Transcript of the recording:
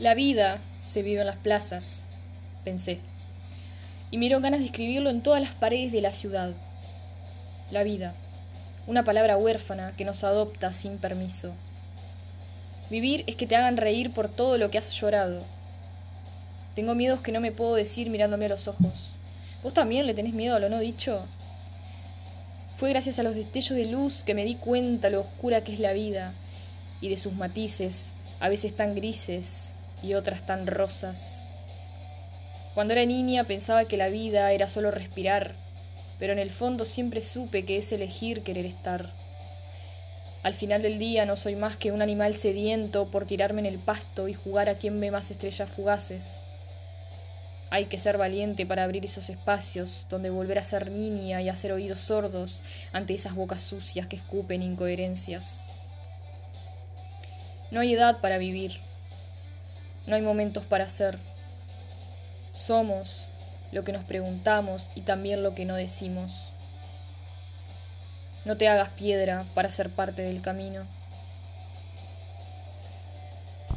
La vida se vive en las plazas, pensé, y me ganas de escribirlo en todas las paredes de la ciudad. La vida, una palabra huérfana que nos adopta sin permiso. Vivir es que te hagan reír por todo lo que has llorado. Tengo miedos que no me puedo decir mirándome a los ojos. ¿Vos también le tenés miedo a lo no dicho? Fue gracias a los destellos de luz que me di cuenta lo oscura que es la vida y de sus matices, a veces tan grises, y otras tan rosas. Cuando era niña pensaba que la vida era solo respirar, pero en el fondo siempre supe que es elegir querer estar. Al final del día no soy más que un animal sediento por tirarme en el pasto y jugar a quien ve más estrellas fugaces. Hay que ser valiente para abrir esos espacios donde volver a ser niña y hacer oídos sordos ante esas bocas sucias que escupen incoherencias. No hay edad para vivir, no hay momentos para ser. Somos lo que nos preguntamos y también lo que no decimos. No te hagas piedra para ser parte del camino.